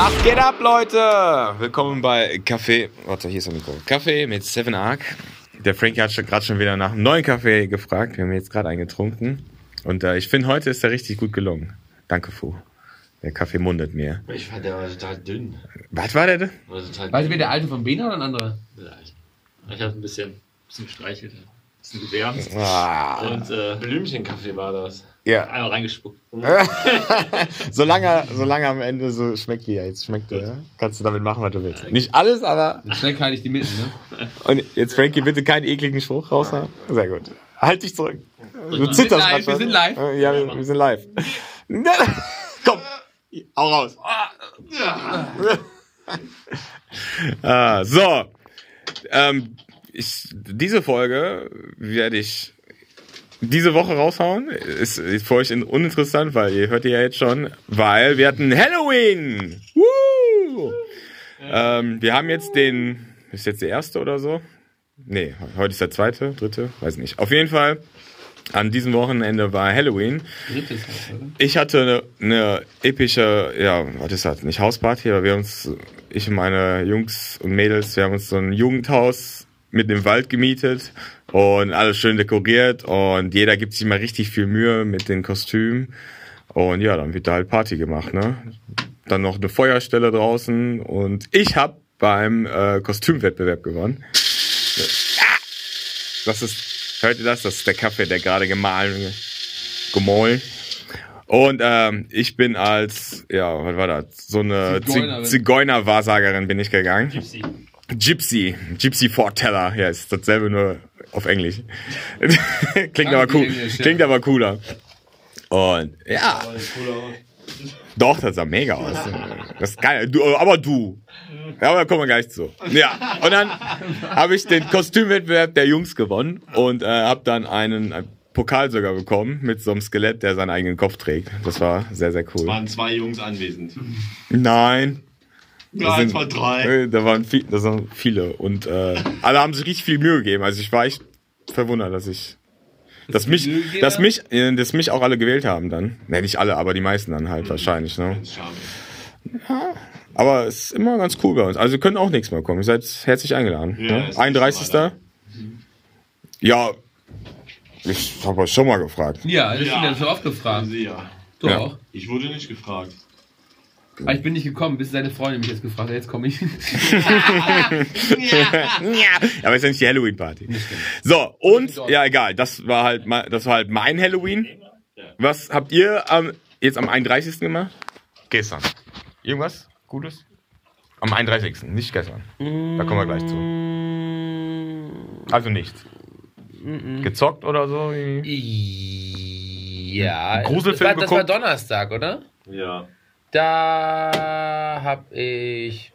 Was geht ab, Leute? Willkommen bei Kaffee. Warte, hier ist das Mikro. Kaffee mit Seven Arc. Der Frankie hat gerade schon wieder nach einem neuen Kaffee gefragt. Wir haben jetzt gerade einen getrunken. Und äh, ich finde, heute ist er richtig gut gelungen. Danke, Fu. Der Kaffee mundet mir. Ich fand, der war total dünn. Was war der denn? War total Weißt du, wer der alte von Bena oder ein anderer? Ich habe ein bisschen, bisschen gestreichelt, ein bisschen gewärmt Ah, und äh, Blümchenkaffee war das. Ja. einmal reingespuckt. solange, solange am Ende so schmeckt wie er jetzt schmeckt, ja? kannst du damit machen, was du willst. Nicht alles, aber. Dann schnell halte ich die mitten, ne? Und jetzt, Frankie, bitte keinen ekligen Spruch raushauen. Sehr gut. Halt dich zurück. Du Wir zitterst sind live, wir sind live. Ja, wir, wir sind live. Komm, hau raus. Ah, so. Ähm, ich, diese Folge werde ich diese Woche raushauen. Ist, ist für euch in- uninteressant, weil ihr hört ja jetzt schon, weil wir hatten Halloween. Woo! Ähm, wir haben jetzt den, ist jetzt der erste oder so? Nee, heute ist der zweite, dritte, weiß nicht. Auf jeden Fall, an diesem Wochenende war Halloween. Ich hatte eine, eine epische, ja, was ist das? Nicht Hausparty, aber wir haben uns, ich und meine Jungs und Mädels, wir haben uns so ein Jugendhaus mitten im Wald gemietet und alles schön dekoriert und jeder gibt sich mal richtig viel Mühe mit den Kostümen und ja, dann wird da halt Party gemacht, ne? Dann noch eine Feuerstelle draußen und ich habe beim äh, Kostümwettbewerb gewonnen. Das ist, hört ihr das? Das ist der Kaffee, der gerade gemahlen, gemahlen. Und ähm, ich bin als, ja, was war das? So eine Zigeuner-Wahrsagerin bin ich gegangen. Gypsy. Gypsy. Gypsy Forteller. Ja, ist dasselbe nur auf Englisch. Klingt aber cool. Englisch, ja. Klingt aber cooler. Und ja, doch, das sah mega aus. Das ist geil. Du, aber du. Ja, aber da kommen wir gleich zu. Ja, und dann habe ich den Kostümwettbewerb der Jungs gewonnen und äh, habe dann einen, einen Pokal sogar bekommen mit so einem Skelett, der seinen eigenen Kopf trägt. Das war sehr, sehr cool. Waren zwei Jungs anwesend. Nein, Ja, sind- eins war drei. äh, da waren, viel, das waren viele und äh, alle haben sich richtig viel Mühe gegeben. Also ich war echt verwundert, dass ich, dass mich, dass mich, äh, dass mich auch alle gewählt haben dann. Ne, nicht alle, aber die meisten dann halt wahrscheinlich. Ne? Schade. Aber es ist immer ganz cool bei uns. Also ihr könnt auch nächstes Mal kommen. Ihr seid herzlich eingeladen. Ja, ne? ist 31. weiter. Ja, ich habe euch schon mal gefragt. Ja, das Ja. ja. schon oft gefragt. Ja. Du Ja. auch. Ich wurde nicht gefragt. Aber ich bin nicht gekommen, bis seine Freundin mich jetzt gefragt hat. Jetzt komme ich. Aber ist ja nicht die Halloween-Party. So, und, ja, egal, das war halt, mein- das war halt mein Halloween. Was habt ihr am, jetzt am 31. gemacht? Gestern. Irgendwas Gutes? Am 31. Nicht gestern. Da kommen wir gleich zu. Also nichts. Gezockt oder so? Ja, Gruselfilm das war, das war? Donnerstag, oder? Ja. Da hab ich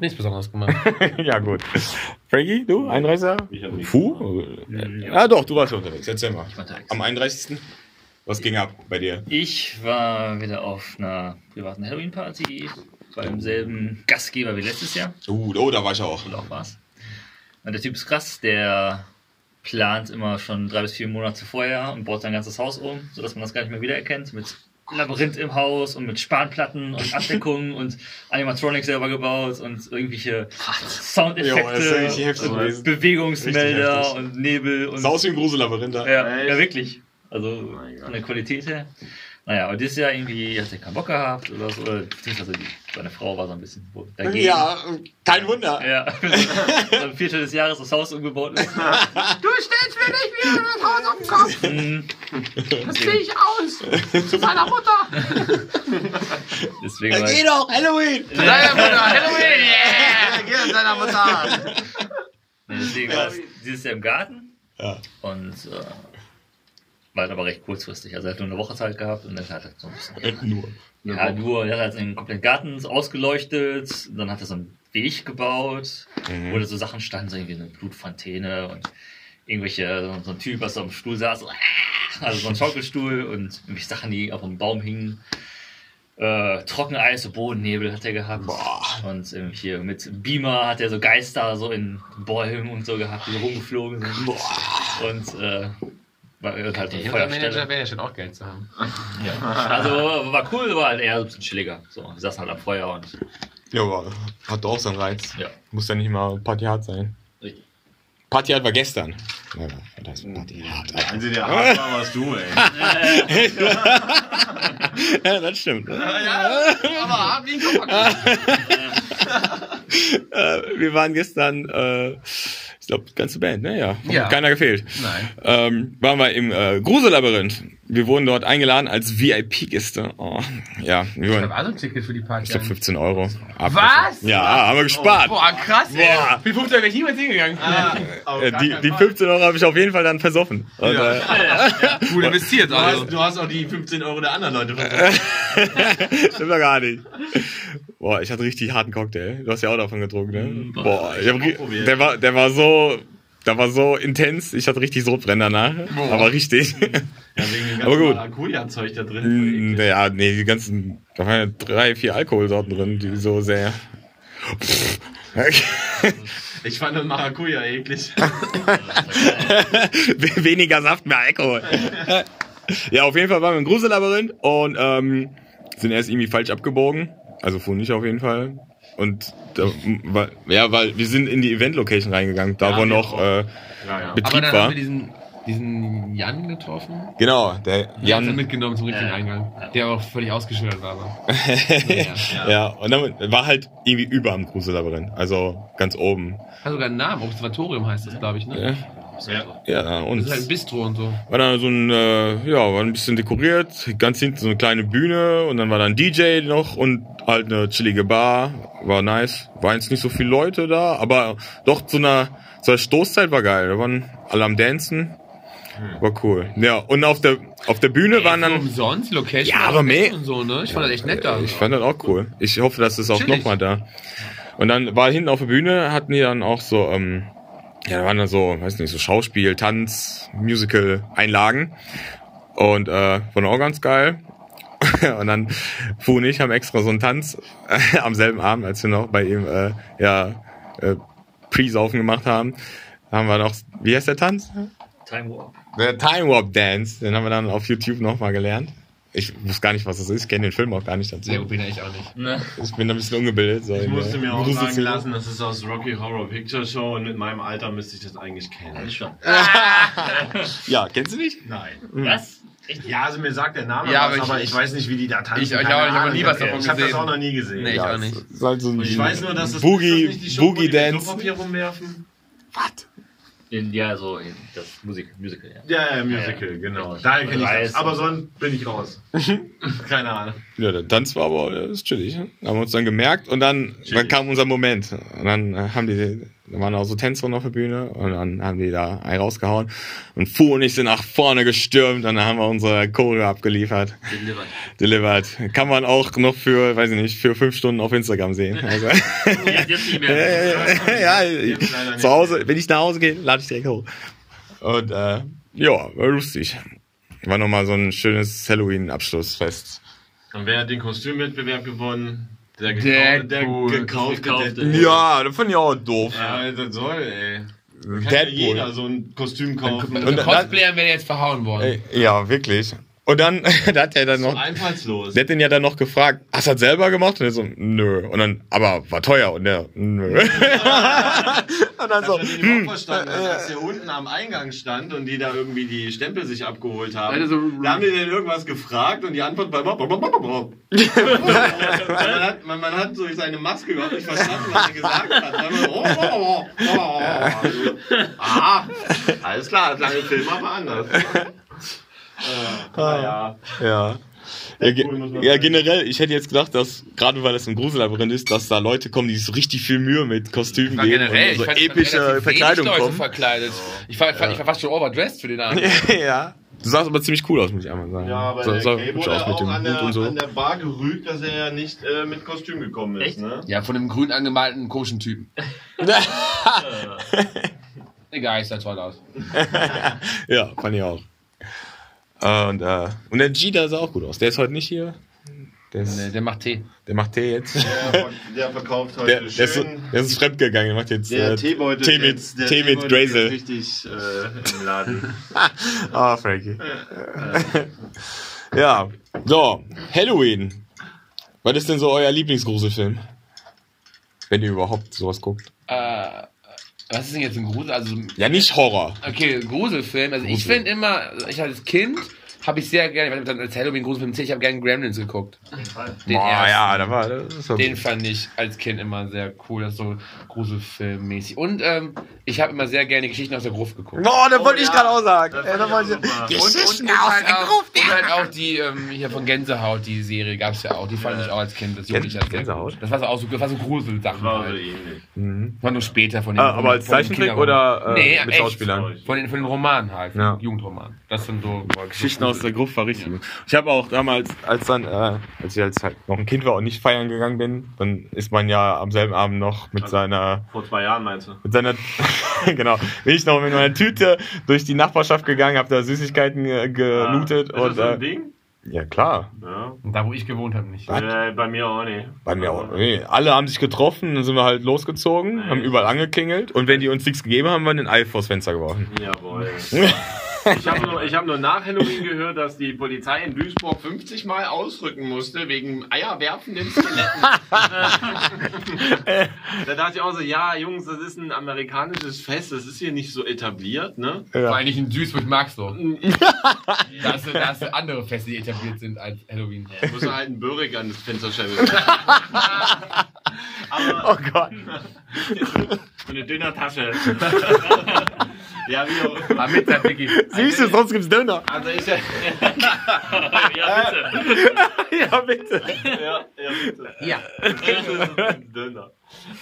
nichts Besonderes gemacht. ja, gut. Frankie, du? 31. Ich hab. Fu? Ja. doch, du warst unterwegs. Erzähl mal. war unterwegs. Am 31. Was ging ab bei dir? Ich war wieder auf einer privaten Halloween-Party beim selben Gastgeber wie letztes Jahr. Uh, oh, da war ich auch. Und auch war's. Und der Typ ist krass, der plant immer schon drei bis vier Monate vorher und baut sein ganzes Haus um, sodass man das gar nicht mehr wiedererkennt. Mit Labyrinth im Haus und mit Spanplatten und Abdeckungen und Animatronics selber gebaut und irgendwelche Soundeffekte und gewesen. Bewegungsmelder und Nebel und Sah aus wie ein Grusellabyrinth. ja, ja, wirklich. Also von der Qualität her. Naja, und dieses Jahr irgendwie hat er keinen Bock gehabt oder so. Oder beziehungsweise die, seine Frau war so ein bisschen dagegen. Ja, kein Wunder. Ja, ein Viertel des Jahres das Haus umgebaut ist. du stellst mir nicht wieder das Haus auf den Kopf. Mhm. Das sehe ich aus. Zu seiner Mutter. Deswegen war ich, doch, Halloween! Zu seiner Mutter. Halloween. Yeah. Geh zu seiner Mutter. deswegen war es dieses Jahr im Garten. Ja. Und äh, war halt aber recht kurzfristig. Also er hat nur eine Woche Zeit gehabt und dann hat er so ein bisschen. Nur. Ja, nur, er hat halt den kompletten Garten ausgeleuchtet, dann hat er so einen Weg gebaut, wo da so Sachen standen, so irgendwie eine Blutfontäne und irgendwelche, so, so ein Typ, was so am Stuhl saß, so, also so ein Schaukelstuhl und irgendwelche Sachen, die auf dem Baum hingen. Äh, Trockeneis, so Bodennebel hat er gehabt. Und irgendwie hier mit Beamer hat er so Geister so in Bäumen und so gehabt, die so rumgeflogen sind. Und äh, Weil halt so Manager wäre ja schon auch Geld zu haben. Ja. Also war cool, war halt eher so ein bisschen chilliger. So, wir saßen halt am Feuer und Ja, aber hat auch seinen Reiz. ja. Muss ja nicht mal Party hart sein. Richtig. Party hart war gestern. Ja, was heißt Party hart? Der Einzige, der hart war, warst du, ey. ja, das stimmt. Aber hart wie ein Kopf. Äh, wir waren gestern, äh, ich glaube, ganze Band, ne? Ja. Ja. Keiner gefehlt. Nein. Ähm, waren wir im äh, Grusellabyrinth. Wir wurden dort eingeladen als VIP-Gäste. Oh, ja, wir Da wurden, war so ein Ticket für die Party. ich glaube, 15 Euro. Was? Ja, haben wir gespart. Boah, krass, ey. Boah. Wie 15 wäre ich niemals hingegangen. Äh, gar die, die Fall. 15 Euro habe ich auf jeden Fall dann versoffen. Und, äh, Cool investiert, Du also. hast, du hast auch die 15 Euro der anderen Leute versucht. Stimmt doch gar nicht. Boah, ich hatte richtig harten Cocktail. Du hast ja auch davon getrunken, ne? Boah, ich hab, hab auch probiert. der war, der war so, der war so intens. Ich hatte richtig Sodbrennen danach. Aber richtig. Ja, wegen dem Aber gut. Maracuja-Zeug da drin. Ja, nee, die ganzen, da waren ja drei, vier Alkoholsorten drin, die so sehr. Ich fand den Maracuja eklig. Weniger Saft, mehr Alkohol. ja, auf jeden Fall waren wir im Grusellabyrinth und ähm, sind erst irgendwie falsch abgebogen. Also fuhr nicht auf jeden Fall. Und da, war, ja, weil wir sind in die Event-Location reingegangen, da Ja, wo noch äh, Ja, ja. Aber Betrieb dann war. haben wir diesen, diesen Jan getroffen. Genau, der Jan hat mitgenommen zum richtigen Ja. Eingang. Der auch völlig ausgeschildert war. Aber. Naja. Ja, und dann war halt irgendwie über am Grusellabyrinth, also ganz oben. Hat sogar einen Namen. Observatorium heißt das, glaube ich, ne? Ja, Ja. ja und Das ist halt ein Bistro und so. war dann so ein, äh, ja, war ein bisschen dekoriert, ganz hinten so eine kleine Bühne und dann war da ein DJ noch und halt eine chillige Bar, war nice. Waren jetzt nicht so viele Leute da, aber doch zu einer, zur Stoßzeit war geil. Da waren alle am Dancen, war cool. Ja, und auf der, auf der Bühne waren Ey, dann, umsonst, Location. Ja, aber mehr- Und so, ne? Ich fand das echt nett da. ich fand das auch cool. Ich hoffe, dass es auch nochmal da. Und dann war hinten auf der Bühne, hatten die dann auch so, ähm, ja, da waren dann so, weiß nicht, so Schauspiel, Tanz, Musical-Einlagen. Und äh, war auch ganz geil. und dann Fu und ich haben extra so einen Tanz äh, am selben Abend, als wir noch bei ihm äh, ja äh, Pre-Saufen gemacht haben, haben wir noch, wie heißt der Tanz? Time Warp. Der Time Warp Dance. Den haben wir dann auf YouTube nochmal gelernt. Ich wusste gar nicht, was das ist. Ich kenne den Film auch gar nicht dazu. Gut, bin ich auch nicht. Ne? Ich bin ein bisschen ungebildet. So Ich in musste mir auch sagen lassen, das ist aus Rocky Horror Picture Show und mit meinem Alter müsste ich das eigentlich kennen. Schon. Ja, kennst du nicht? Nein. Was? Echt? Ja, also mir sagt der Name Ja, was, aber aber ich- ich, weiß nicht, wie die da tanzen. Ich- ich ich habe nie was davon Ich habe das gesehen. auch noch nie gesehen. Nee, ich ja, auch nicht. es Ist halt so ich weiß nur, dass das Boogie, ist das nicht die Show, Boogie Dance. Klopapier rumwerfen. In, ja, so in das Musik, Musical, ja. Ja, ja, Musical, Ja, genau. ja. Daher kenne ich das. Aber sonst bin ich raus. Keine Ahnung. Ja, der Tanz war aber das ist chillig. Haben wir uns dann gemerkt und dann, dann kam unser Moment. Und dann äh, haben die, da waren auch so Tänzerinnen auf der Bühne und dann haben die da einen rausgehauen. Und Fu und ich sind nach vorne gestürmt und dann haben wir unsere Choreo abgeliefert. Delivered. Delivered. Kann man auch noch für, weiß ich nicht, für fünf Stunden auf Instagram sehen. Also, mehr. ja, nicht zu Hause, wenn ich nach Hause gehe, lade ich direkt hoch. Und äh, ja, war lustig. War nochmal so ein schönes Halloween-Abschlussfest. Und wer hat den Kostümwettbewerb gewonnen? Der, gekau der Deadpool. gekaufte Gekaufte. Deadpool. Ja, das fand ich auch doof. Ja, das soll, ey. Kann ja jeder so ein Kostüm kaufen. Und Und Cosplayer wäre jetzt verhauen worden. Ey, Ja, wirklich. Und dann, da hat er dann noch, Einfallslos. der hat den ja dann noch gefragt, hast du das selber gemacht? Und er so, nö. Und dann, aber war teuer. Und der, nö. und dann so, hat ich hm, auch verstanden, als der unten am Eingang stand und die da irgendwie die Stempel sich abgeholt haben. Alter, so- da haben die den irgendwas gefragt und die Antwort war. man, hat, man, man hat so seine Maske überhaupt nicht verstanden, was er gesagt hat. Dann immer, oh, oh, oh, oh. Ah, alles klar, das lange Film aber anders. Naja. ja. Ja, ja, sagen. generell, ich hätte jetzt gedacht, dass, gerade weil es ein Grusellabyrinth ist, dass da Leute kommen, die so richtig viel Mühe mit Kostümen war geben generell, und so ich fand, epische Verkleidung Leute kommen. verkleidet. Ich war, ich war fast schon overdressed für den Abend. ja. Du sahst aber ziemlich cool aus, muss ich einmal sagen. Ja, aber so, der so Kay hübsch wurde aus mit auch dem an Hut der, und so. an der Bar gerügt, dass er ja nicht äh, mit Kostüm gekommen ist. Echt? Ne? Ja, von dem grün angemalten komischen Typen. Egal, ich sah toll aus. ja, fand ich auch. Und, äh, und der G, der sah auch gut aus. Der ist heute nicht hier. Der, ist, Nee, der macht Tee. der macht Tee jetzt. Der, der verkauft heute Der, der, ist, der ist fremdgegangen. Der macht jetzt der äh, Teebeutel Tee mit, der Tee mit Drazel. richtig äh, im Laden. Ah, Frankie. ja, so, Halloween. Was ist denn so euer Lieblingsgruselfilm? Wenn ihr überhaupt sowas guckt. Äh, was ist denn jetzt ein Grusel? Also, Ja, nicht Horror. okay, Gruselfilm. Also, ich Grusel. finde immer, ich als Kind habe ich sehr gerne, ich weiß nicht, ob das als Halloween-Gruselfilm zählt, ich habe gerne Gremlins geguckt. Den Boah, ersten. ja, da war, das war Den gut. fand ich als Kind immer sehr cool, das ist so Gruselfilmmäßig. Und ähm, ich habe immer sehr gerne Geschichten aus der Gruft geguckt. Boah, da wollte ja. ich gerade auch sagen. Das Ja, da wollte ich- super. Und, und, und, halt auch, und halt auch die ähm, hier von Gänsehaut, die Serie gab es ja auch. Die fand ich auch als Kind, das sehr Gänsehaut? Das war so, auch so, das war so Gruselsachen. War so Halt. ähnlich. Mhm. War nur später von den Ah, aber als Zeichentrick oder äh, Nee, mit echt. Schauspielern? Von den, von den Romanen halt, Ja. Jugendromanen. Das sind so Geschichten aus der Gruft war richtig gut. Ich habe auch damals, als dann, äh, als ich als halt noch ein Kind war und nicht feiern gegangen bin, dann ist man ja am selben Abend noch mit seiner, Vor zwei Jahren meinst du? mit seiner, genau, bin ich noch mit meiner Tüte durch die Nachbarschaft gegangen, habe da Süßigkeiten äh, gelootet Ist das und so ein äh, Ding? ja klar, Ja. Und da, wo ich gewohnt habe, nicht. Was? Äh, bei mir auch nicht. bei mir auch. Nee, alle haben sich getroffen, dann sind wir halt losgezogen, haben überall angeklingelt und wenn die uns nichts gegeben haben, haben wir ein Ei vors Fenster geworfen. Jawohl. Ich habe nur, ich hab nur nach Halloween gehört, dass die Polizei in Duisburg 50 Mal ausrücken musste wegen eierwerfenden Skeletten. da dachte ich auch so, ja, Jungs, das ist ein amerikanisches Fest, das ist hier nicht so etabliert, ne? Vor Ja. allem nicht in Duisburg magst du. Da hast du, da hast du andere Feste, die etabliert sind als Halloween. Da muss halt einen Börek an das Fensterscheibe. Oh Gott. So eine Dönertasche. Ja, wie Aber mit der Vicky. Siehst du, sonst gibt's Döner. Also ich ja, ja, bitte. Ja, bitte. ja, ja, bitte. Ja. Döner.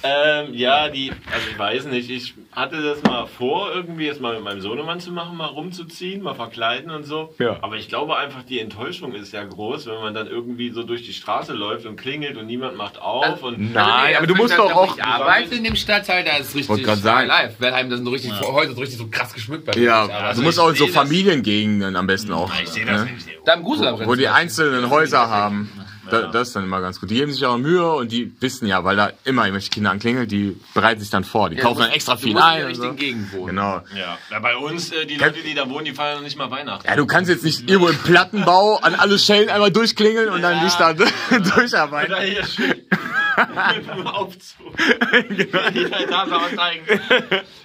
Ähm, ja, die, also ich weiß nicht, ich hatte das mal vor, irgendwie jetzt mal mit meinem Sohnemann zu machen, mal rumzuziehen, mal verkleiden und so. Ja. Aber ich glaube einfach, die Enttäuschung ist ja groß, wenn man dann irgendwie so durch die Straße läuft und klingelt und niemand macht auf und Nein, aber du musst doch auch. Ich arbeite in dem Stadtteil, da ist Wollte richtig live. Wellheim, das sind so richtig, heute so richtig so krass geschmückt bei mir. Ja, Aber du musst auch in so Familiengegenden am besten auch. ich sehe das ne? nicht. Da im Gruselabrand. Wo die einzelnen Häuser haben. Da, Ja. das ist dann immer ganz gut. Die geben sich auch Mühe und die wissen ja, weil da immer irgendwelche Kinder anklingeln, die bereiten sich dann vor. Die kaufen dann extra viel ein. und richtigen so. Gegend wohnen. Genau. Ja. ja, bei uns, äh, die Leute, die da wohnen, die feiern noch nicht mal Weihnachten. Ja, du kannst jetzt nicht irgendwo im Plattenbau an alle Schellen einmal durchklingeln und dann Ja. dich da durcharbeiten. Oder hier schön. Aufzug. Die Etage aussteigen.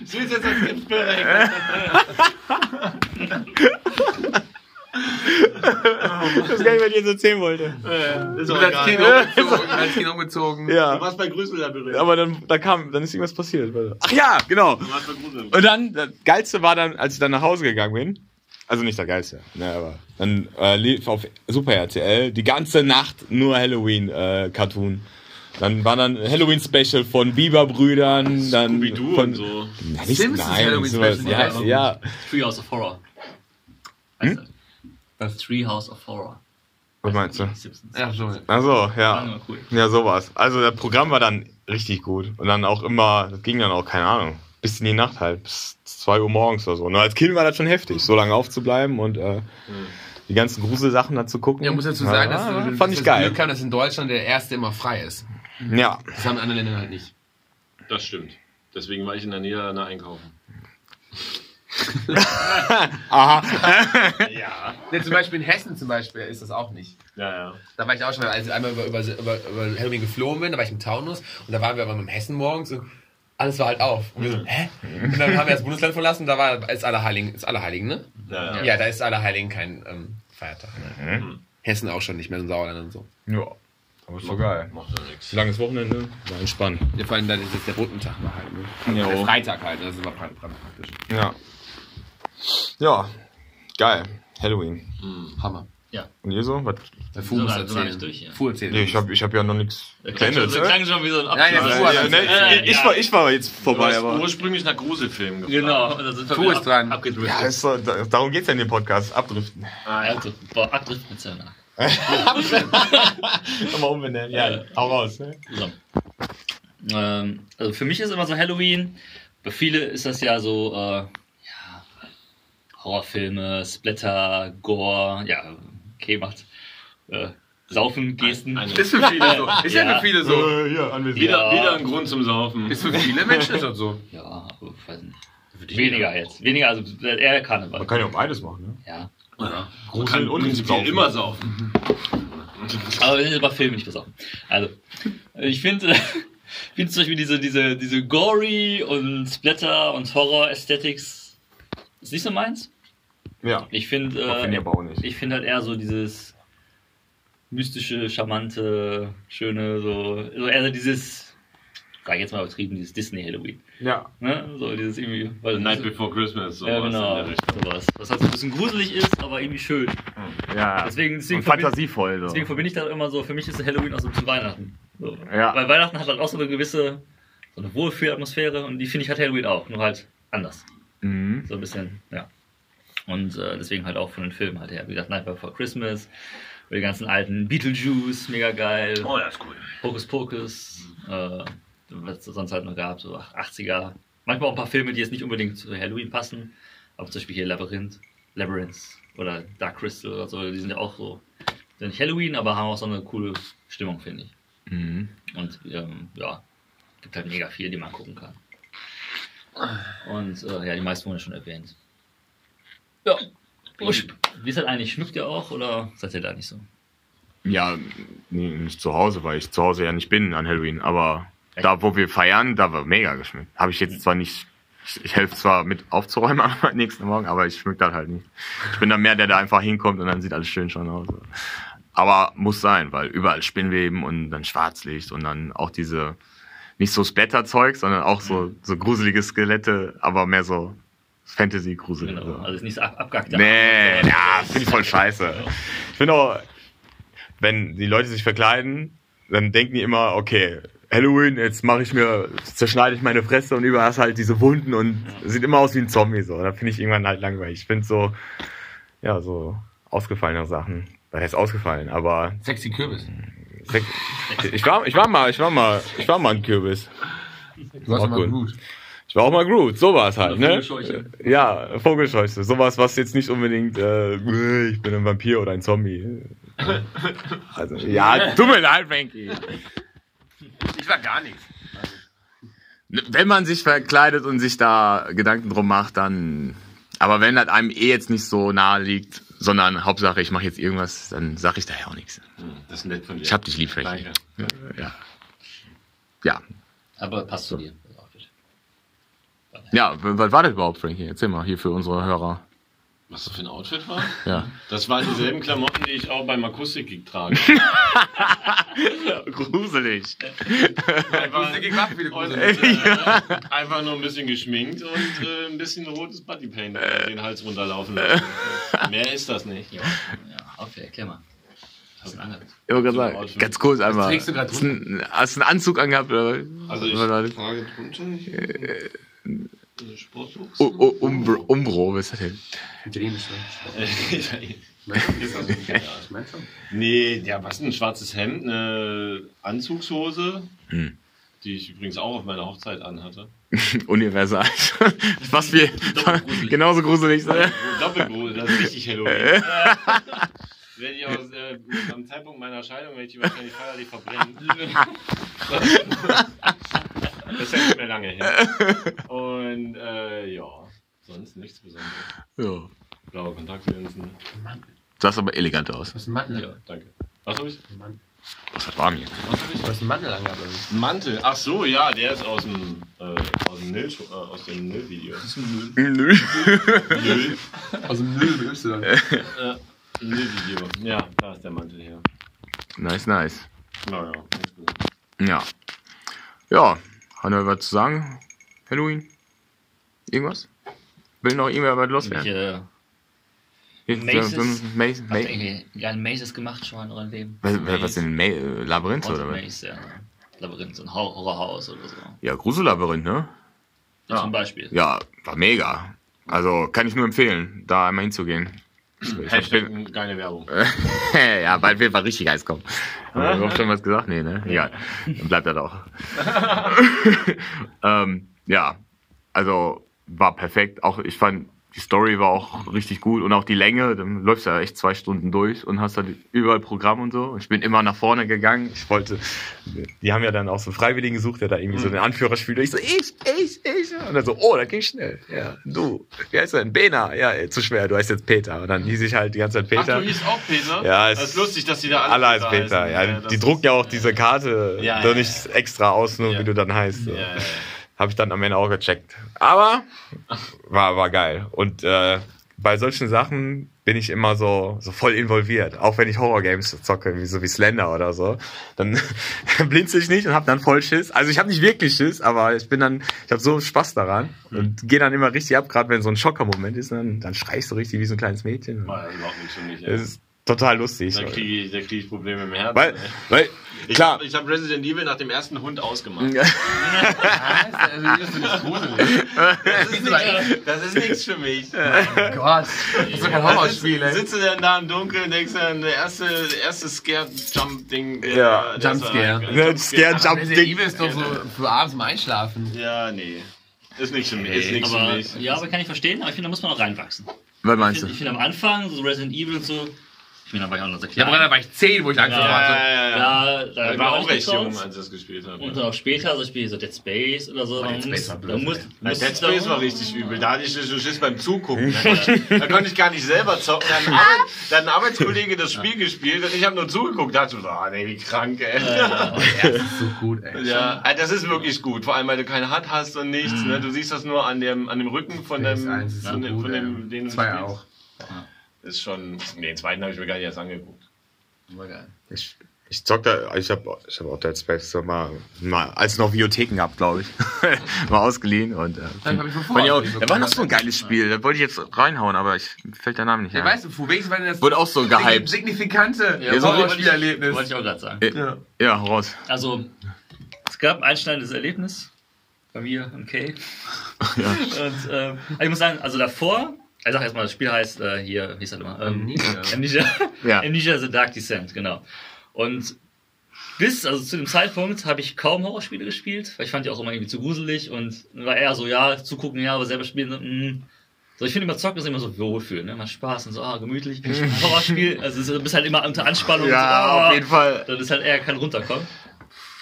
Süß jetzt das Gipsbörek. Das ist gar nicht, was ich jetzt erzählen wollte. Ist Du bist als Kind umgezogen, als Kind umgezogen. Du Ja. warst bei Grüßelabyrinth. Aber dann, da kam, dann ist irgendwas passiert. Ach ja, genau. Du warst bei Grusel. Und dann, das Geilste war dann, als ich dann nach Hause gegangen bin. Also nicht der Geilste, ne, aber dann äh, lief auf Super RTL die ganze Nacht nur Halloween-Cartoon. dann war dann ein Halloween-Special von Biber-Brüdern, dann Scooby-Doo von und so. Na, nicht, Simpsons nein, Halloween-Special, ja, ja, ja. Treehouse of Horror. Heißt das? Das Treehouse of Horror. Was meinst du? Ach so. Also War ja, cool. ja sowas. Also das Programm war dann richtig gut und dann auch immer, das ging dann auch keine Ahnung, bis in die Nacht halt, bis 2 Uhr morgens oder so. Und als Kind war das schon heftig, so lange aufzubleiben und äh, die ganzen Gruselsachen da zu gucken. Ja, muss dazu sagen, dass, Ja, dass fand ich das geil. Glück haben, dass in Deutschland der erste immer frei ist. Ja, Das haben in anderen Ländern halt nicht. Das stimmt. Deswegen war ich in der Niederlande einkaufen. Aha. Ja. Ja, zum Beispiel in Hessen zum Beispiel ist das auch nicht. Ja, ja. Da war ich auch schon, als ich einmal über, über, über, über Halloween geflogen bin, da war ich im Taunus und da waren wir aber mit dem Hessen morgens und alles war halt auf. Und wir so, hä? Und dann haben wir das Bundesland verlassen, da war ist Allerheiligen, ist Allerheiligen, ne? Ja, ja. Ja, da ist Allerheiligen kein ähm, Feiertag. Ne? Mhm. Hessen auch schon nicht mehr, so im Sauerland und so. Ja, aber ist doch geil. Macht doch nichts. Langes Wochenende, war entspannt. Ja, vor allem dann ist jetzt der Brückentag war halt, ne? Jo. Der Freitag halt, das ist immer pra- pra- praktisch. Ja. Ja, geil. Halloween. Hammer. Und ihr so? Was? Der So Fu muss so lange erzählen. nicht durch, ja. Fu erzählt. Nee, ich habe ich hab ja noch nichts Das klang, schon, beendet. das klang schon wie so ein Nein, Abschluss. Ja, hat ja, erzählt. ne, ich, ich, war, ich war jetzt Du vorbei, hast aber. ursprünglich nach Gruselfilmen gefragt. Genau, dann sind wir Fu ist dran. Ja, abgedriftet. ist so, da- darum geht's ja in dem Podcast. Abdriften. Ah, ja. Also, boah, abdriften mit Zöllner. Nochmal umbenennen. Ja, hau raus. Ne? So. Ähm, also für mich ist immer so Halloween. Für viele ist das ja so, äh, ja, Horrorfilme, Splatter, Gore, ja, okay, macht, äh, Saufen, Gesten. Eine- Ist für viele so. Ist ja, Ja. für viele so. Wieder, Ja. wieder ein Grund zum Saufen. Ist für viele Menschen ist das so. Ja, aber ich weiß nicht. Weniger jetzt. Weniger, also eher Karneval. Man kann ja auch beides machen, ne? Ja. Ja. Gruseln Kann und prinzipiell saufen. immer saufen. Aber wir sind über Film nicht besoffen. Also, ich finde, finde zum Beispiel diese, diese, diese Gory und Splatter und Horror-Aesthetics ist nicht so meins. Ja. Ich finde, Äh, ich finde halt eher so dieses mystische, charmante, schöne, so, so eher so dieses, sag ich jetzt mal übertrieben, dieses Disney-Halloween. Ja. Ne? So dieses irgendwie, weil Night Before Christmas, sowas ja, genau, sowas. Was halt so ein bisschen gruselig ist, aber irgendwie schön. Ja. Deswegen, deswegen, und verbind- fantasievoll. So. deswegen verbinde ich das immer so, für mich ist Halloween auch so zu Weihnachten. So. Ja. Weil Weihnachten hat halt auch so eine gewisse, so eine Wohlfühlatmosphäre und die finde ich hat Halloween auch, nur halt anders. Mhm. So ein bisschen, ja. Und äh, deswegen halt auch von den Filmen halt her. Wie gesagt, Night Before Christmas, die ganzen alten Beetlejuice, mega geil. Oh, das ist cool. Hokus Pokus, äh, was es sonst halt noch gab, so 80er. Manchmal auch ein paar Filme, die jetzt nicht unbedingt zu Halloween passen, aber zum Beispiel hier Labyrinth, Labyrinth oder Dark Crystal oder so, die sind ja auch so, sind nicht Halloween, aber haben auch so eine coole Stimmung, finde ich. Mhm. Und ähm, ja, gibt halt mega viel, die man gucken kann. Und äh, ja, die meisten wurden ja schon erwähnt. Ja. Wie ist das eigentlich? Schmückt ihr auch oder seid ihr da nicht so? Ja, nee, nicht zu Hause, weil ich zu Hause ja nicht bin an Halloween. Aber Echt? da, wo wir feiern, da war mega geschmückt. Habe ich jetzt zwar nicht. Ich, ich helfe zwar mit aufzuräumen am nächsten Morgen, aber ich schmück das halt nicht. Ich bin dann mehr der, der einfach hinkommt und dann sieht alles schön schon aus. Aber muss sein, weil überall Spinnweben und dann Schwarzlicht und dann auch diese nicht so Splatter-Zeug, sondern auch so, so gruselige Skelette, aber mehr so Fantasy-Grusel. Genau. So. Also ist nicht so ab abgehackt. Nee, ja, finde ich voll scheiße. Ich finde auch, wenn die Leute sich verkleiden, dann denken die immer, okay, Halloween, jetzt mache ich mir, zerschneide ich meine Fresse und überall hast halt diese Wunden und sieht immer aus wie ein Zombie so. Da finde ich irgendwann halt langweilig. Ich finde so, ja, so ausgefallene Sachen. Das heißt ausgefallen, aber Sexy Kürbis. ich war, ich war mal, ich war mal, ich war mal ein Kürbis. Du hast Auch immer gut. War auch mal Groot, sowas halt, ne? Vogelscheuche. Ja, Vogelscheuche. Sowas, was jetzt nicht unbedingt, äh, ich bin ein Vampir oder ein Zombie. Also, ja, tut mir leid, Frankie. Ich war gar nichts. Wenn man sich verkleidet und sich da Gedanken drum macht, dann. Aber wenn das einem eh jetzt nicht so nahe liegt, sondern Hauptsache ich mache jetzt irgendwas, dann sag ich daher auch nichts. Das ist nett von dir. Ich hab dich lieb, Frankie. Danke. Ja. Ja. Aber passt zu dir. Ja, was war das überhaupt, Frankie? Erzähl mal hier für unsere Hörer. Was das für ein Outfit war? Ja. Das waren dieselben Klamotten, die ich auch beim Akustikgig trage. Gruselig. Einfach, Akustikgig war viele und, Gruselig. äh, einfach nur ein bisschen geschminkt und äh, ein bisschen rotes Bodypaint über den Hals runterlaufen lassen. Mehr ist das nicht. Ja, ja okay, erklär mal. Was? Ich wollte So ein gerade sagen, Outfit. ganz kurz einmal. trägst du hast, du einen, hast du einen Anzug angehabt? Oder? Also ich Was trage drunter oh, Umbro, Umbro, was ist das denn? Italienisch, ne? Ist das nicht, ja. Meinst du? Nee, ja, was ein schwarzes Hemd, eine Anzugshose, Hm. die ich übrigens auch auf meiner Hochzeit anhatte. Universal. Was wir Doppelgruselig. genauso gruselig ne? Doppelgrusel, das ist richtig Halloween. werde ich auch, äh, am Zeitpunkt meiner Scheidung werde ich die wahrscheinlich feierlich verbrennen. das ist ja nicht mehr lange her. Und äh, ja, sonst nichts Besonderes. Ja. Blaue Kontaktlinsen. Mann, Du sahst aber elegant aus. du hast einen Mantel. Ja. Danke. Was habe ich? Mann. Was hat warm hier? Was habe ich? Du hast einen Mantel angehabt. wie? Mantel. Ach so, ja, der ist aus dem äh, aus dem Nil äh, aus dem Nil Video. Nö. Nil. Aus dem Müll mit Y. Äh, Nil Video. Ja, da ist der Mantel her. Nice, nice. Naja, gut. Ja. Ja. Hat er was zu sagen? Halloween? Irgendwas? Will noch irgendwer was loswerden? Maces? äh, Maze, Maze, habt ihr Maze, irgendwie geile Mazes gemacht schon mal in eurem Leben? was, was was denn? Ma äh, Labyrinth oder was? Maze, ja. Labyrinth, so ein Hor- Horrorhaus oder so. Ja, Grusellabyrinth, ne? Ja. Zum Beispiel. Ja, war mega. Also kann ich nur empfehlen, da einmal hinzugehen. Hashtag keine Werbung. ja, bald wird was richtig heiß kommen. Haben wir überhaupt schon was gesagt? Nee, ne? Egal. Dann bleibt das auch. ähm, ja, also war perfekt. Auch ich fand die Story war auch richtig gut und auch die Länge. Dann läufst du ja echt zwei Stunden durch und hast dann überall Programm und so. Ich bin immer nach vorne gegangen. Ich wollte, die haben ja dann auch so einen Freiwilligen gesucht, der da irgendwie so den Anführer spielt. Ich so, ich, ich, ich. Und dann so, oh, da ging schnell. Ja, du, wie heißt du denn? Bena. Ja, ey, zu schwer, du heißt jetzt Peter. Und dann hieß ich halt die ganze Zeit Ach, Peter. du hieß auch Peter? Ja, es- das ist lustig, dass die da alle, Alle heißt Peter heißen. Ja, das die drucken ja auch diese Karte Ja, ja, nicht extra aus, nur Ja. wie du dann heißt. So. Ja, ja, ja. Habe ich dann am Ende auch gecheckt. Aber war, war geil. Und äh, bei solchen Sachen bin ich immer so, so voll involviert. Auch wenn ich Horrorgames zocke, wie so wie Slender oder so. Dann blinze ich nicht und habe dann voll Schiss. Also ich habe nicht wirklich Schiss, aber ich bin dann, ich habe so Spaß daran und gehe dann immer richtig ab, gerade wenn so ein Schocker-Moment ist, dann, dann schrei ich so richtig wie so ein kleines Mädchen. Nichts für mich. Das ey. Ist total lustig. Da kriege ich, da krieg ich Probleme im Herzen. Weil, weil, Ich klar. habe ich hab Resident Evil nach dem ersten Hund ausgemacht. Also, das finde ich gruselig. Das ist nicht- Das ist nichts für mich. Gott, das ist doch kein Horrorspiel, Sitzt, ey. sitzt du denn da im Dunkeln, denkst du, der erste, der erste Scare-Jump-Ding. Ja. ist Jumpscare. Jump Resident Ding. Evil ist doch so für abends zum Einschlafen. Ja, nee. Ist nichts für mich. Ist nichts für Aber, mich. ja, aber kann ich verstehen, aber ich finde, da muss man auch reinwachsen. Was Ich meinst finde du? find am Anfang, so Resident Evil und so, ich bin da war ich auch noch sehr Ja, klein. aber da war ich 10, wo ich angefangen Ja. hatte. Ja, ja, ja. Ja, da Ich war auch recht jung, als ich das gespielt habe. Und dann auch später, so Spiele so Dead Space oder so. Oh, Dead Space war blöd, muss. Ja, muss Dead Space war richtig übel. Da hatte ich so Schiss beim Zugucken. Da konnte, da konnte ich gar nicht selber zocken. Da hat ein, Arbeit, Arbeitskollege das Spiel gespielt und ich habe nur zugeguckt. Da dachte ich so, ah, nee, wie krank, ey. Das ist so gut, ey. Ja, also das ist wirklich gut. Vor allem, weil du keine Hand hast und nichts. Ne? Du siehst das nur an dem, an dem Rücken von dem, eins ist von so dem, gut, von dem ey. den du Zwei auch. Ist schon. Nee, den zweiten habe ich mir gar nicht erst angeguckt. War geil. Ich, ich zock da, ich habe ich hab auch Dead Space so mal, mal als es noch Videotheken gab, glaube ich, mal ausgeliehen und äh, hab ich auch, war noch so ein geiles Spiel, da wollte ich jetzt reinhauen, aber ich fällt der Name nicht Ja, ein. weißt du, für welches war denn das Wurde auch so gehypt. signifikante Ja, so wollte ich- Horrorspielerlebnis? Wollte ich auch gerade sagen. Äh, Ja. Ja, raus. Also, es gab ein einschneidendes Erlebnis bei mir und Kay. Ja. Und also ich muss sagen, also davor, ich sag erstmal, das Spiel heißt äh, hier, wie hieß das immer? Ähm, Amnesia. Amnesia. Ja. Amnesia The Dark Descent, genau. Und bis, also zu dem Zeitpunkt, habe ich kaum Horrorspiele gespielt, weil ich fand die auch immer irgendwie zu gruselig und war eher so, ja, zugucken, ja, aber selber spielen, so, mm. So, ich finde immer Zocken ist immer so Wohlfühl, ne? Macht Spaß und so, ah, gemütlich. Horrorspiel, also ist- du bist halt immer unter Anspannung. Ja, so, ah, auf jeden Fall. dann ist halt eher kein Runterkommen.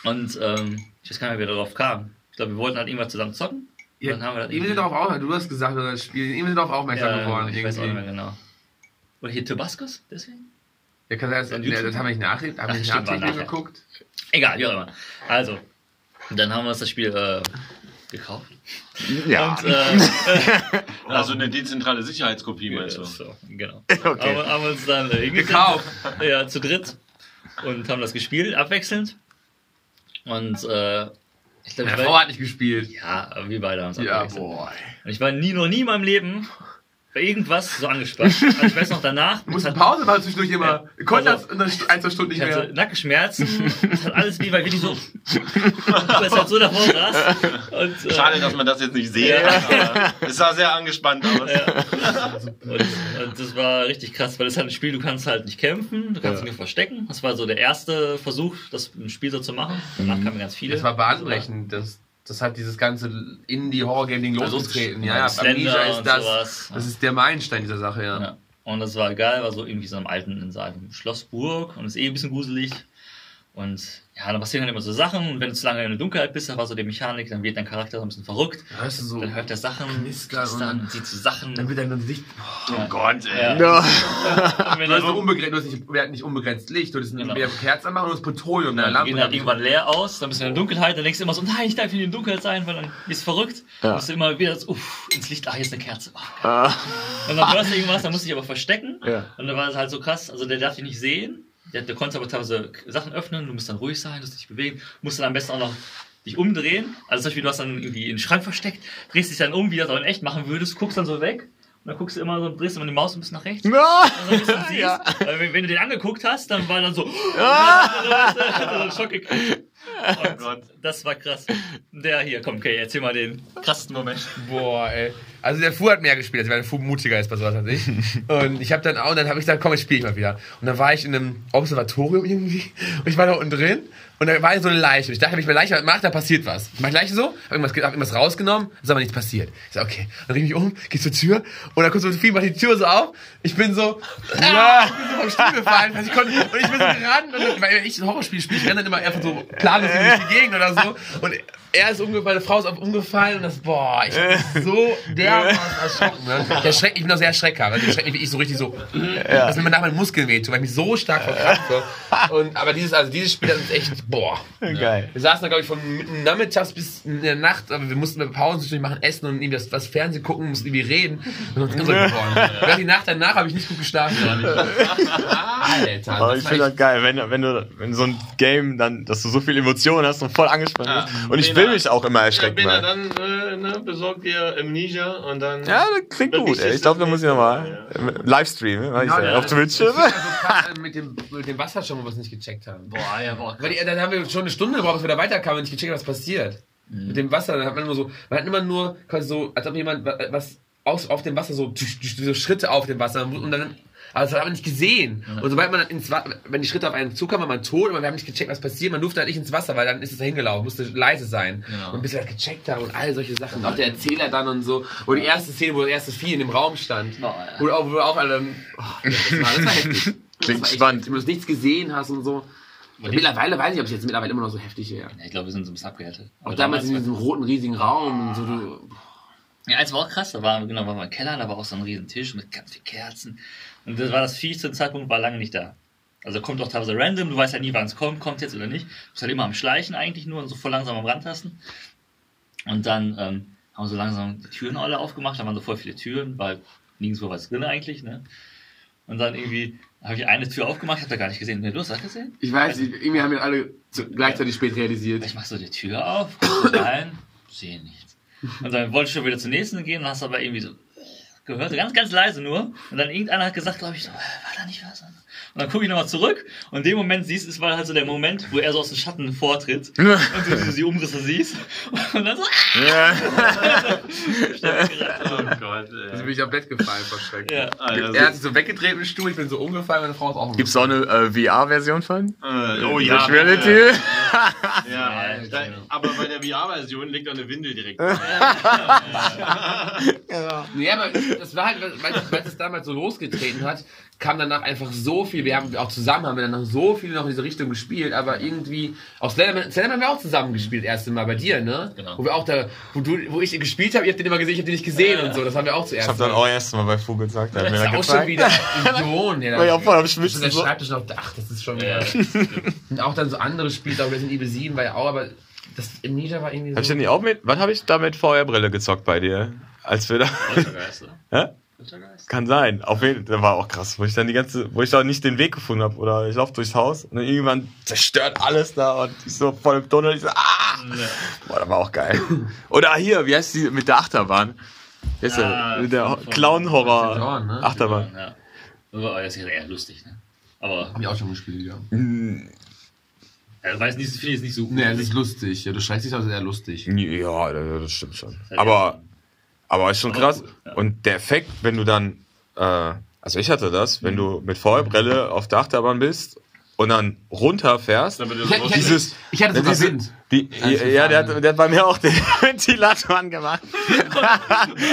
Und ähm, ich weiß gar nicht mehr, wie wir darauf kam. Ich glaube, wir wollten halt irgendwas zusammen zocken. Ja, Dann haben wir das Ihm sind irgendwie- darauf aufmerksam, du hast gesagt, das Spiel, ihm sind darauf aufmerksam ja, geworden. ich weiß auch nicht mehr irgendwie. genau. Oder hier Tabascos, deswegen? Ja, kann sein, das, YouTube? das haben wir nicht nach, nachträglich nachher. geguckt. Egal, wie auch immer. Also, dann haben wir uns das Spiel äh, gekauft. Ja. Und, äh, Also eine dezentrale Sicherheitskopie, meinst du? so, genau. Okay. Haben, haben wir uns dann äh. Gekauft. Ja, zu dritt. Und haben das gespielt, abwechselnd. Und äh, ich glaube, Meine ich Frau hat nicht gespielt. ja, aber wir beide haben uns Ja, boah. Und ich war nie, noch nie in meinem Leben irgendwas so angespannt. Also ich weiß noch danach. Du musst hat- Pause machen zwischendurch immer. Ja. Wir konnten Also- das ein, zwei Stunden nicht Ich hatte mehr. Nackenschmerzen, es hat alles wie, weil wir die so, weil es halt so davor saß. Und, äh, Schade, dass man das jetzt nicht sieht. Ja. aber Es sah sehr angespannt aus. Und, und das war richtig krass, weil das ist halt ein Spiel, du kannst halt nicht kämpfen, du kannst dich nur verstecken. Das war so der erste Versuch, das ein Spiel so zu machen. Danach kamen ganz viele. Das war bahnbrechend. Das, das hat dieses ganze Indie-Horror-Game-Ding Also, losgetreten. ja, Ja, Amnesia ist und das. sowas. Das ist der Meilenstein dieser Sache, ja. Ja. Und das war geil, war so irgendwie so einem alten, in so einem Schlossburg und ist eh ein bisschen gruselig. Und ja, dann passieren halt immer so Sachen und wenn du zu lange in der Dunkelheit bist, dann war so die Mechanik, dann wird dein Charakter so ein bisschen verrückt. Hörst du so. Dann hört er Sachen, Knistern dann- sieht so Sachen. Dann wird dein Gesicht. Oh Gott, ey. Ja. Ja. Du hast, so, unbegrenzt, du hast nicht, wir hatten nicht unbegrenzt Licht, du hast Genau. mehr Kerzen anmachen und das Petroleum in der dann Lampe. gehen halt irgendwann leer aus, dann bist du in der Dunkelheit, dann denkst du immer so, nein, ich darf nicht in der Dunkelheit sein, weil dann bist du verrückt. Ja. Dann bist du immer wieder so, uff, ins Licht, ah, hier ist eine Kerze. Oh. Ah, Und dann hörst du irgendwas, dann musst du dich aber verstecken. Ja. Und dann war es halt so krass, also der darf dich nicht sehen. Der, der konnte aber teilweise Sachen öffnen, du musst dann ruhig sein, du musst dich bewegen, musst dann am besten auch noch dich umdrehen. Also zum Beispiel, du hast dann irgendwie in den Schrank versteckt, drehst dich dann um, wie du das auch in echt machen würdest, guckst dann so weg. Und dann guckst du immer so, drehst immer die Maus ein bisschen nach rechts. No. Also ein bisschen siehst. Ja. Wenn, wenn du den angeguckt hast, dann war dann so, Ah. dann hast du so einen Schock gekriegt. Und Gott. das war krass. Der hier, komm, okay, erzähl mal den krassesten Moment. Boah, ey. Also der Fu hat mehr gespielt, also weil der Fu mutiger ist bei sowas als ich. Und ich habe dann auch, und dann habe ich gesagt, komm, jetzt spiele ich mal wieder. Und dann war ich in einem Observatorium irgendwie und ich war da unten drin und da war so eine Leiche. Und ich dachte, wenn ich mir Leiche mache, da passiert was. Ich mach die Leiche so, hab irgendwas, hab irgendwas rausgenommen, ist aber nichts passiert. Ich sag, okay. Dann drehe ich mich um, geh zur Tür und dann kommt so viel, macht die Tür so auf. Ich bin so, ah, ich bin so vom Stuhl gefallen, weil ich konnte, und ich bin so gerannt und weil ich ein Horrorspiel spiele, ich renne dann immer einfach so planlos durch die Gegend oder so. Und er ist umgefallen, meine Frau ist auch umgefallen und das, boah, ich bin so dermaßen erschrocken. Ne? Der schreckt, ich bin auch sehr schreckhaft. Also der schreckt mich wirklich so richtig so, dass mir nach meinen Muskeln wehtut, weil ich mich so stark verkrampfe. Und, aber dieses, also dieses Spiel, das ist echt, boah. Geil. Wir saßen da, glaube ich, von mitten nachmittags bis in der Nacht, aber wir mussten Pausen zwischendurch machen, essen und irgendwie das, was Fernsehen gucken, mussten irgendwie reden. Und uns irre geworden. Ja, die Nacht danach habe ich nicht gut geschlafen. Alter, Aber das ich finde das geil, wenn, wenn du wenn so ein Game dann, dass du so viel Emotionen hast und voll angespannt bist. Und ich Bena- will mich auch immer Ja, erschrecken. Bena, weil- dann äh, ne, besorgt ihr Amnesia und dann. Ja, das klingt gut, ey. Ich glaube, da muss ich nochmal Livestream, mach ich Ja, ja, ja, auf Twitch. das also äh, mit dem, mit dem Wasser schon, wo wir es nicht gecheckt haben. Boah, ja, boah. Dann haben wir schon eine Stunde gebraucht, bis wir da weiterkamen und nicht gecheckt, was passiert. Mit dem Wasser, dann hat man immer so, man hat immer nur quasi so, als ob jemand wa- was aus, auf dem Wasser so, so Schritte auf dem Wasser und dann, aber das hat man nicht gesehen. Und sobald man dann ins Wasser, wenn die Schritte auf einen zukamen, war man tot, aber wir haben nicht gecheckt, was passiert. Man durfte halt nicht ins Wasser, weil dann ist es da hingelaufen, musste leise sein. Genau. Und bis wir das gecheckt haben und all solche Sachen. Und auch der Erzähler dann und so. Und die erste Szene, wo das erste Vieh in dem Raum stand. Boah, ja. Wo, auch- wo auch alle, oh, ja, das, war, das war heftig. Das Klingt war echt spannend. Wenn du nichts gesehen hast und so. Mittlerweile weiß ich, ob es jetzt mittlerweile immer noch so heftig wäre. Ja, ich glaube, wir sind so ein bisschen abgehärtet. Auch Aber damals in war- diesem roten, riesigen Raum und so. Du, Ja, eins war auch krass, da war, genau, war mal im Keller, da war auch so ein riesen Tisch mit ganz vielen Kerzen. Und das war das Vieh zu dem Zeitpunkt, war lange nicht da. Also kommt auch teilweise random, du weißt ja nie, wann es kommt, kommt jetzt oder nicht. Du bist halt immer am Schleichen eigentlich nur und so voll langsam am Rantasten. Und dann ähm, haben wir so langsam die Türen alle aufgemacht, da waren so voll viele Türen, weil nirgendwo was drin eigentlich, ne? Und dann irgendwie habe ich eine Tür aufgemacht, habe da gar nicht gesehen. Nee, du hast das gesehen? ich weiß, nicht, irgendwie haben wir alle zu, gleichzeitig spät realisiert. Ich mach so die Tür auf, guck rein, sehe nichts. Und dann wollte ich schon wieder zur nächsten gehen und hast aber irgendwie so gehört, ganz, ganz leise nur. Und dann irgendeiner hat gesagt, glaube ich, so, äh, war da nicht was? Und dann gucke ich nochmal zurück und in dem Moment siehst, es war halt so der Moment, wo er so aus dem Schatten vortritt und du so die Umrisse siehst. Und dann so, ah! Oh Gott, Also ey. bin ich auf Bett gefallen, vor Schreck. ja. Alter, Er hat sich so weggedreht im Stuhl, ich bin so umgefallen, meine Frau ist auch Gibt's auch eine äh, VR-Version von? äh, oh ja. Reality? Ja, da, aber bei der VR-Version liegt auch eine Windel direkt. Nee, aber das war halt, weil, es damals so losgetreten hat, kam danach einfach so viel. Wir haben auch zusammen haben wir dann noch so viel noch in diese Richtung gespielt, aber irgendwie auch Slenderman, Slenderman haben wir auch zusammen gespielt, erste Mal bei dir, ne? Genau. Wo wir auch da, wo du, wo ich gespielt habe, ihr habt den immer gesehen, ich hab den nicht gesehen und so. Das haben wir auch zuerst. Ich hab dann auch erst mal bei Fu gesagt. Da hat das mir ist auch schon gezeigt. wieder Idion. Ja, ich auch voll Schwitzen. ist der So. Schreibtisch noch, ach, das ist schon wieder. Ja. Und auch dann so andere Spiele, Resident Evil 7 war ja auch, aber das Amnesia war irgendwie so. Hab ich denn nicht auch mit, wann habe ich da mit VR-Brille gezockt bei dir? Als wir da, Poltergeist? Poltergeist? kann sein. Auf jeden Fall, war auch krass, wo ich dann die ganze, wo ich da nicht den Weg gefunden habe oder ich laufe durchs Haus und dann irgendwann zerstört alles da und ich so voll im Tunnel, ich so, ah! Boah, das war auch geil. Oder hier, wie heißt die mit der Achterbahn? Wie heißt Ah, der? Mit der Clown-Horror ne? Achterbahn. Ja. Aber das ist eher lustig, ne? Aber Hab ich auch schon gespielt, ja. Ja, weiß nicht, finde ich jetzt nicht so gut. Nee, es ist lustig. Ja, du schreibst dich, ist eher lustig. Ja, das stimmt schon. Aber, aber ist schon Aber krass. Und der Effekt, wenn du dann, äh, also ich hatte das, wenn du mit VR-Brille auf der Achterbahn bist und dann runterfährst, Ich, Dieses- ich hatte Ja, sogar diese- Wind. die, Also ja, der hat, der hat bei mir auch den Ventilator angemacht.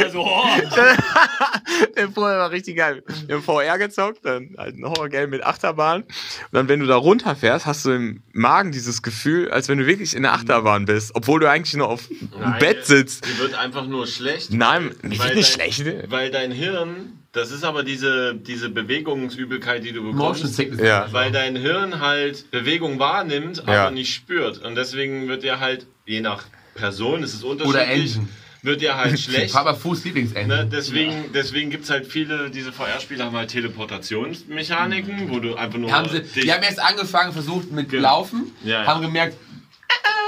Also, oh, Der vorher war richtig geil. Wir haben VR gezockt, dann halt ein Horror-Game mit Achterbahn. Und dann, wenn du da runterfährst, hast du im Magen dieses Gefühl, als wenn du wirklich in der Achterbahn bist, obwohl du eigentlich nur auf dem Bett sitzt. Die wird einfach nur schlecht. Nein, Weil finde nicht dein- schlecht. Weil dein Hirn, das ist aber diese, diese Bewegungsübelkeit, die du Motion bekommst. Sickness. Ja. Weil dein Hirn halt Bewegung wahrnimmt, aber Ja. nicht spürt. Und deswegen wird dir halt, je nach Person, ist es unterschiedlich, Oder Engine. wird dir halt schlecht. Papa Fuß. Ne, deswegen deswegen gibt es halt viele, diese VR-Spiele haben halt Teleportationsmechaniken, wo du einfach nur haben sie, die haben erst angefangen, versucht mit Genau. Laufen, Ja, ja. haben gemerkt,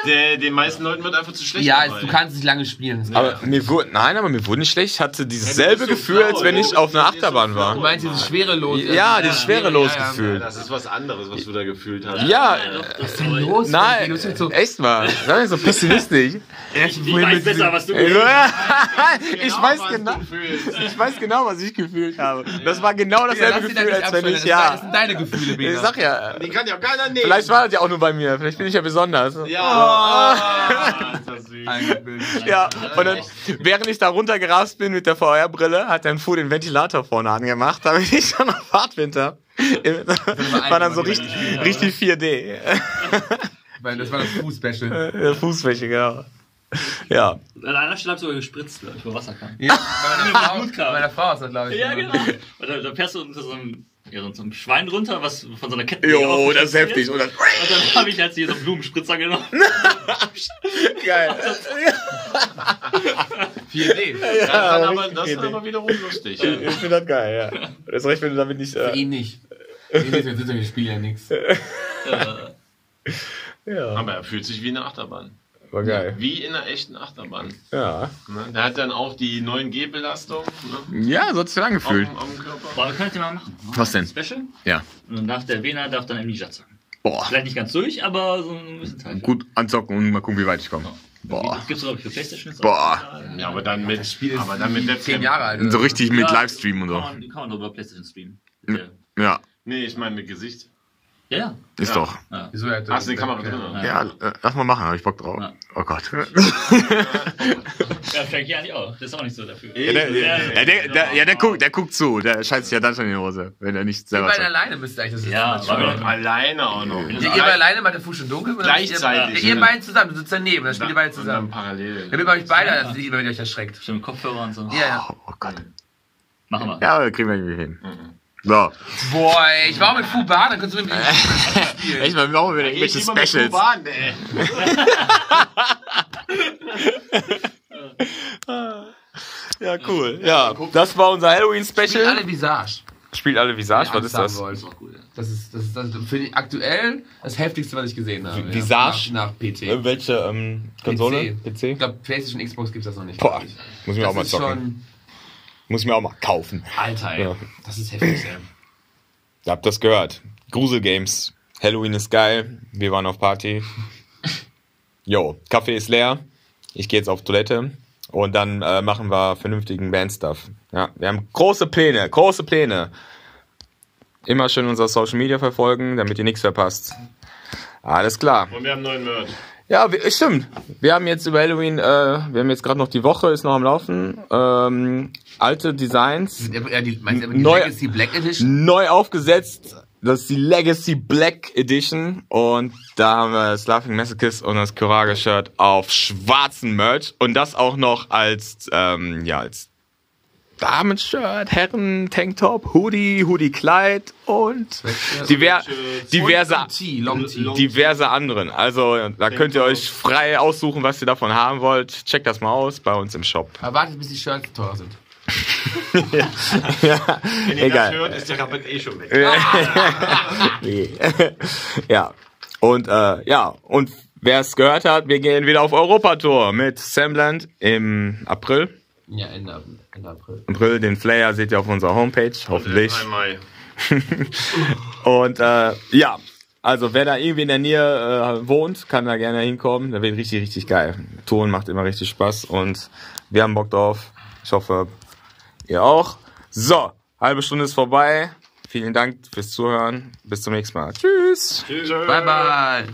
Der, den meisten Leuten wird einfach zu schlecht Ja, dabei. du kannst nicht lange spielen. Das Aber mir wurde, nein, aber mir wurde nicht schlecht. Ich hatte dieses Ja, du selbe so Gefühl, flau, als wenn ich auf einer bist so Achterbahn flau. Du war. meinst dieses schwerelos. Ja, dieses schwerelos ja, ja. Gefühl. Das ist was anderes, was du da gefühlt hast. Ja, Was ist denn los? nein, Du bist so, echt mal. Sei nicht so pessimistisch. ich Ich weiß besser, was du willst. Ich weiß genau, ich weiß genau, was ich gefühlt habe. Das war genau dasselbe Gefühl, als wenn ich, Das ja. sind deine Gefühle, Ich Bina. sag ja, Den kann ja keiner nehmen. vielleicht war das ja auch nur bei mir. Vielleicht bin ich ja besonders. Ja. Oh. Eingebildet. Ja, und dann, während ich da runtergerast bin mit der VR-Brille, hat dann Fu den Ventilator vorne angemacht, damit ich schon noch Fahrtwinter. War dann so richtig, richtig 4D. Weil das war das Fuß-Special. Der Fußfläche, genau. Ja. An einer Stelle hab ich sogar gespritzt, glaub ich, wo Wasser kam. Ja, bei meiner Frau, bei meiner Frau ist das, glaube ich. Ja, genau. Und da, da fährst du unter so einem, ja, so einem Schwein runter, was von so einer Kette. Jo, das ist heftig. Und dann, Und dann habe ich halt hier so einen Blumenspritzer genommen. geil. 4D. Das ist dann aber, das ist aber wiederum lustig. Ich finde das geil, ja. Das ist recht, wenn du damit nicht. Für Äh, ihn nicht. Für ihn nicht, wir spielen ja nichts. Ja, Aber er fühlt sich wie eine Achterbahn. War geil. Wie in einer echten Achterbahn. Ja. Ne? Der hat dann auch die 9G-Belastung ne? Ja, so hat es sich auf, angefühlt. auf dem Körper. Boah, das ja mal machen. Was denn? Special. Ja. Und dann darf der Wiener darf dann Amnesia sagen. Boah. Vielleicht nicht ganz durch, aber so ein bisschen Teil. Gut anzocken und mal gucken, wie weit ich komme. Boah. Das gibt's, glaube ich, für Playstation. Boah. Ja, aber dann mit, Spiel aber dann mit Webcam. Zehn Jahre alt. So richtig mit Ja, Livestream und so. Kann man, kann man über Playstation streamen. Ja, Ja, Nee, ich meine mit Gesicht. Ja. ist Ja. doch. ja. Wieso Hast du die Kamera drin? Ja. Ja, äh, lass mal machen, hab ich Bock drauf. Ja. Oh Gott. Ja, Frankie eigentlich auch. Der ist auch nicht so dafür. Ja, der, ja, der, der, ja, der, guckt, der guckt zu. Der scheißt sich ja dann schon in die Hose, wenn er nicht Ihr selber beide sagt. alleine müsst ihr eigentlich. Das ist Ja, das schon. wir- Alleine auch noch. Ja, ihr beide alleine macht der Fuß schon dunkel. Gleichzeitig, Ihr, ihr beide zusammen, du sitzt daneben, dann spielt ihr beide Und dann zusammen. parallel. Damit bei euch beide, also wenn ihr euch erschreckt. Schon mit Kopfhörer und so. Ja, ja. Oh, oh Gott. Machen wir. Ja, aber kriegen wir irgendwie hin. So. Boah, ey, ich war auch mit Fubar, dann kannst du mit mir spielen. Echt mal, wir brauchen wieder Ich irgendwelche mit Specials. Kuban, ey. Ja, cool. Ja, das war unser Spielt Halloween-Special. alle Visage. Spielt alle Visage, was ist das? wollt. Das ist, das ist, das ist finde ich aktuell das heftigste, was ich gesehen habe. ja. Visage? Nach, nach PC. Äh, Welche ähm, Konsole? Ich PC? glaube, PlayStation, Xbox gibt es das noch nicht. Boah, ich. muss ich mir auch mal Das zocken. Muss ich mir auch mal kaufen. Alter, ey. Ja. Das ist heftig, ey. Ihr habt das gehört. Gruselgames. Halloween ist geil. Wir waren auf Party. Jo, Kaffee ist leer. Ich gehe jetzt auf Toilette. Und dann äh, machen wir vernünftigen Bandstuff. Ja, wir haben große Pläne, große Pläne. Immer schön unser Social Media verfolgen, damit ihr nichts verpasst. Alles klar. Und wir haben neuen Merch. Ja, stimmt. Wir haben jetzt über Halloween, äh, wir haben jetzt gerade noch die Woche, ist noch am Laufen. Ähm, alte Designs, Ja, die, meinst du die Neu- Legacy Black Edition? neu aufgesetzt. Das ist die Legacy Black Edition. Und da haben wir das Laughing Masochist und das Courage Shirt auf schwarzen Merch. Und das auch noch als, ähm, ja, als Damenshirt, Herren, Tanktop, Hoodie, Hoodie-Kleid und diver diverse, Tee. diverse anderen. Also da könnt ihr euch frei aussuchen, was ihr davon haben wollt. Checkt das mal aus bei uns im Shop. Aber wartet, bis die Shirts teurer sind. ja, Wenn ihr egal. das hört, ist der Rabatt eh schon weg. ja. Und äh, ja, und wer es gehört hat, wir gehen wieder auf Europatour mit Samland im April. Ja, Ende, Ende April. April, den Flyer seht ihr auf unserer Homepage, hoffentlich. Ein Mai. Und äh, ja, also wer da irgendwie in der Nähe äh, wohnt, kann da gerne hinkommen. Da wird richtig, richtig geil. Touren macht immer richtig Spaß und wir haben Bock drauf. Ich hoffe, ihr auch. So, halbe Stunde ist vorbei. Vielen Dank fürs Zuhören. Bis zum nächsten Mal. Tschüss. Tschüss. Bye, bye.